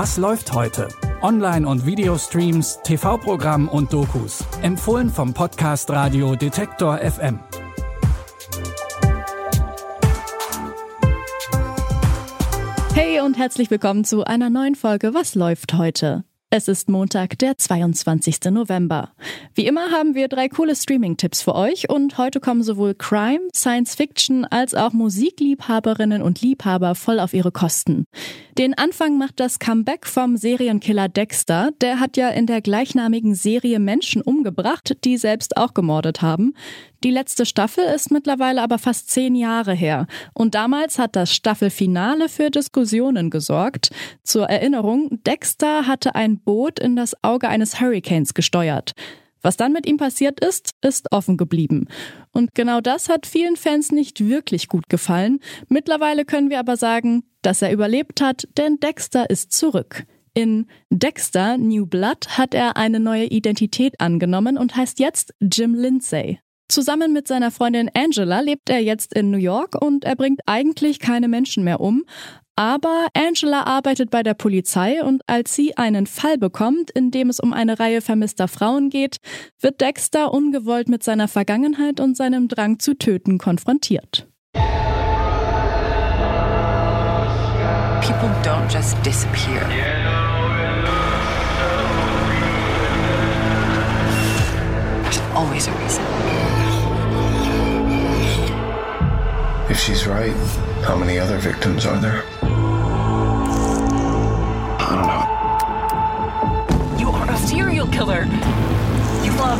Was läuft heute? Online- und Videostreams, TV-Programm und Dokus. Empfohlen vom Podcast Radio Detektor FM. Hey und herzlich willkommen zu einer neuen Folge Was läuft heute? Es ist Montag, der 22. November. Wie immer haben wir drei coole Streaming-Tipps für euch und heute kommen sowohl Crime, Science Fiction als auch Musikliebhaberinnen und Liebhaber voll auf ihre Kosten. Den Anfang macht das Comeback vom Serienkiller Dexter. Der hat ja in der gleichnamigen Serie Menschen umgebracht, die selbst auch gemordet haben. Die letzte Staffel ist mittlerweile aber fast zehn Jahre her. Und damals hat das Staffelfinale für Diskussionen gesorgt. Zur Erinnerung, Dexter hatte ein Boot in das Auge eines Hurricanes gesteuert. Was dann mit ihm passiert ist, ist offen geblieben. Und genau das hat vielen Fans nicht wirklich gut gefallen. Mittlerweile können wir aber sagen, dass er überlebt hat, denn Dexter ist zurück. In Dexter New Blood hat er eine neue Identität angenommen und heißt jetzt Jim Lindsay. Zusammen mit seiner Freundin Angela lebt er jetzt in New York und er bringt eigentlich keine Menschen mehr um. Aber Angela arbeitet bei der Polizei und als sie einen Fall bekommt, in dem es um eine Reihe vermisster Frauen geht, wird Dexter ungewollt mit seiner Vergangenheit und seinem Drang zu töten konfrontiert. People don't just disappear. There's always a reason. If she's right, how many other victims are there?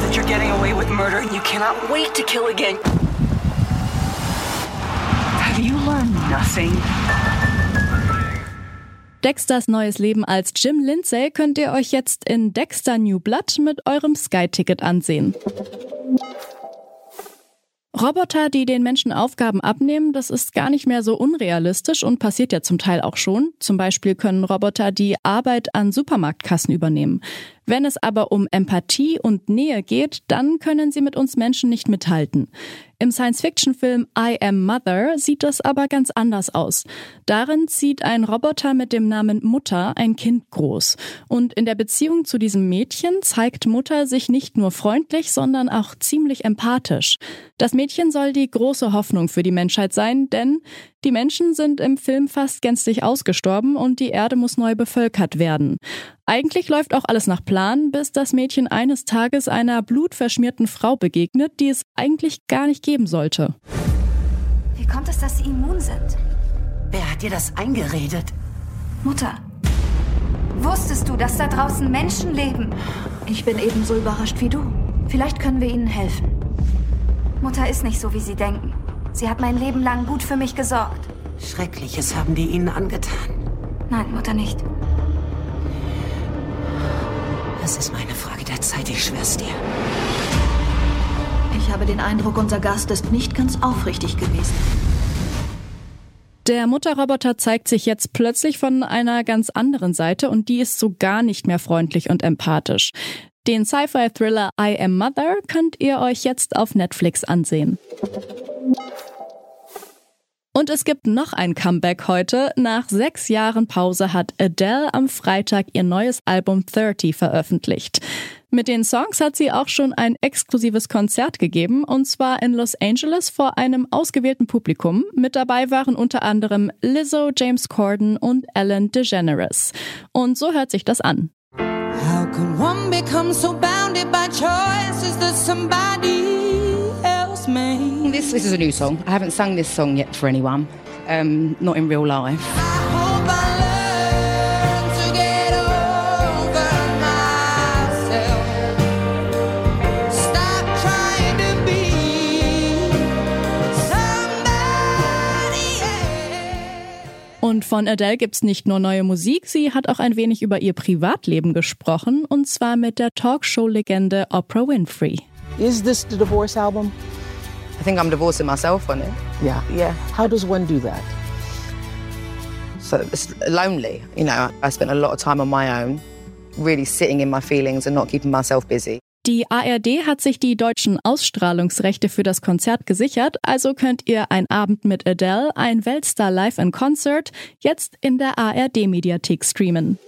That you're getting away with murder and you cannot wait to kill again. Have you learned nothing? Dexters neues Leben als Jim Lindsay könnt ihr euch jetzt in Dexter New Blood mit eurem Sky-Ticket ansehen. Roboter, die den Menschen Aufgaben abnehmen, das ist gar nicht mehr so unrealistisch und passiert ja zum Teil auch schon. Zum Beispiel können Roboter die Arbeit an Supermarktkassen übernehmen. Wenn es aber um Empathie und Nähe geht, dann können sie mit uns Menschen nicht mithalten. Im Science-Fiction-Film I Am Mother sieht das aber ganz anders aus. Darin zieht ein Roboter mit dem Namen Mutter ein Kind groß. Und in der Beziehung zu diesem Mädchen zeigt Mutter sich nicht nur freundlich, sondern auch ziemlich empathisch. Das Mädchen soll die große Hoffnung für die Menschheit sein, denn die Menschen sind im Film fast gänzlich ausgestorben und die Erde muss neu bevölkert werden. Eigentlich läuft auch alles nach Plan, bis das Mädchen eines Tages einer blutverschmierten Frau begegnet, die es eigentlich gar nicht geben sollte. Wie kommt es, dass Sie immun sind? Wer hat dir das eingeredet? Mutter, wusstest du, dass da draußen Menschen leben? Ich bin ebenso überrascht wie du. Vielleicht können wir Ihnen helfen. Mutter ist nicht so, wie Sie denken. Sie hat mein Leben lang gut für mich gesorgt. Schreckliches haben die ihnen angetan. Nein, Mutter nicht. Es ist meine Frage der Zeit, ich schwör's dir. Ich habe den Eindruck, unser Gast ist nicht ganz aufrichtig gewesen. Der Mutterroboter zeigt sich jetzt plötzlich von einer ganz anderen Seite und die ist so gar nicht mehr freundlich und empathisch. Den Sci-Fi-Thriller I Am Mother könnt ihr euch jetzt auf Netflix ansehen. Und es gibt noch ein Comeback heute. Nach sechs Jahren Pause hat Adele am Freitag ihr neues Album 30 veröffentlicht. Mit den Songs hat sie auch schon ein exklusives Konzert gegeben, und zwar in Los Angeles vor einem ausgewählten Publikum. Mit dabei waren unter anderem Lizzo, James Corden und Ellen DeGeneres. Und so hört sich das an. How can one become so bounded by choices that somebody This, this is a new song. I haven't sung this song yet for anyone, um, not in real life. Und von Adele gibt's nicht nur neue Musik, sie hat auch ein wenig über ihr Privatleben gesprochen, und zwar mit der Talkshow-Legende Oprah Winfrey. Is this the divorce album? I think I'm divorcing myself on it. Yeah. Yeah. How does one do that? So it's lonely. You know, I spent a lot of time on my own, really sitting in my feelings and not keeping myself busy. Die ARD hat sich die deutschen Ausstrahlungsrechte für das Konzert gesichert, also könnt ihr ein Abend mit Adele, ein Weltstar live in Concert, jetzt in der ARD Mediathek streamen.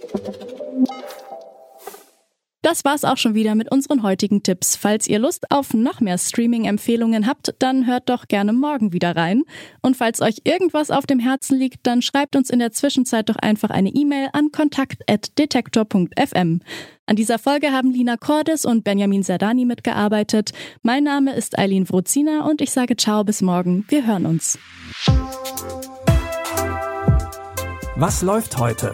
Das war's auch schon wieder mit unseren heutigen Tipps. Falls ihr Lust auf noch mehr Streaming-Empfehlungen habt, dann hört doch gerne morgen wieder rein. Und falls euch irgendwas auf dem Herzen liegt, dann schreibt uns in der Zwischenzeit doch einfach eine E-Mail an kontakt.detektor.fm. An dieser Folge haben Lina Cordes und Benjamin Sardani mitgearbeitet. Mein Name ist Eileen Wrozina und ich sage ciao bis morgen. Wir hören uns. Was läuft heute?